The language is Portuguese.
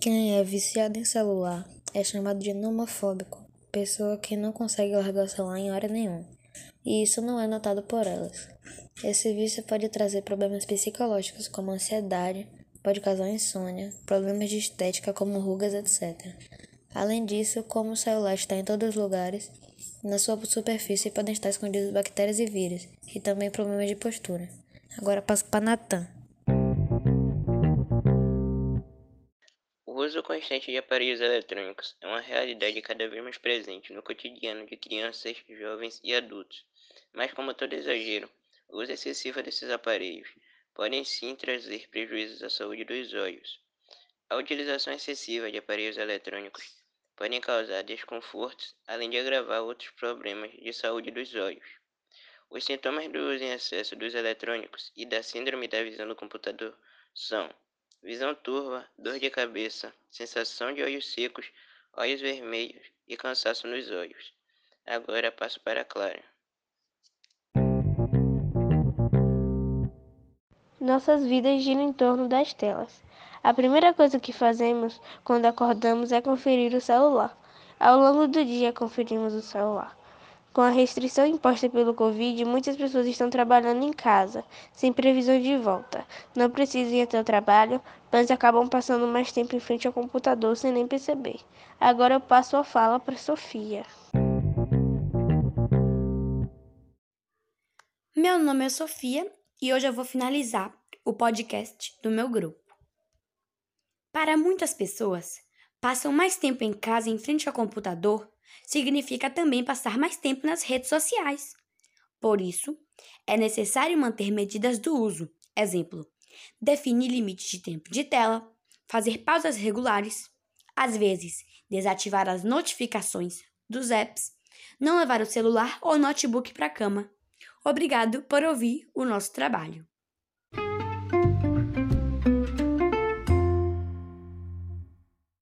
Quem é viciado em celular é chamado de nomofóbico, pessoa que não consegue largar o celular em hora nenhuma. E isso não é notado por elas. Esse vício pode trazer problemas psicológicos como ansiedade, pode causar insônia, problemas de estética como rugas, etc. Além disso, como o celular está em todos os lugares, na sua superfície podem estar escondidos bactérias e vírus, e também problemas de postura. Agora passo para Natan. Uso constante de aparelhos eletrônicos é uma realidade cada vez mais presente no cotidiano de crianças, jovens e adultos. Mas, como todo exagero, o uso excessivo desses aparelhos podem sim trazer prejuízos à saúde dos olhos. A utilização excessiva de aparelhos eletrônicos podem causar desconfortos, além de agravar outros problemas de saúde dos olhos. Os sintomas do uso em excesso dos eletrônicos e da síndrome da visão do computador são visão turva, dor de cabeça, sensação de olhos secos, olhos vermelhos e cansaço nos olhos. Agora passo para Clara. Nossas vidas giram em torno das telas. A primeira coisa que fazemos quando acordamos é conferir o celular. Ao longo do dia, conferimos o celular. Com a restrição imposta pelo Covid, muitas pessoas estão trabalhando em casa, sem previsão de volta. Não precisam ir até o trabalho, mas acabam passando mais tempo em frente ao computador sem nem perceber. Agora eu passo a fala para Sofia. Meu nome é Sofia e hoje eu vou finalizar o podcast do meu grupo. Para muitas pessoas, passam mais tempo em casa em frente ao computador significa também passar mais tempo nas redes sociais. Por isso, é necessário manter medidas do uso. Exemplo: definir limites de tempo de tela, fazer pausas regulares, às vezes desativar as notificações dos apps, não levar o celular ou notebook para a cama. Obrigado por ouvir o nosso trabalho.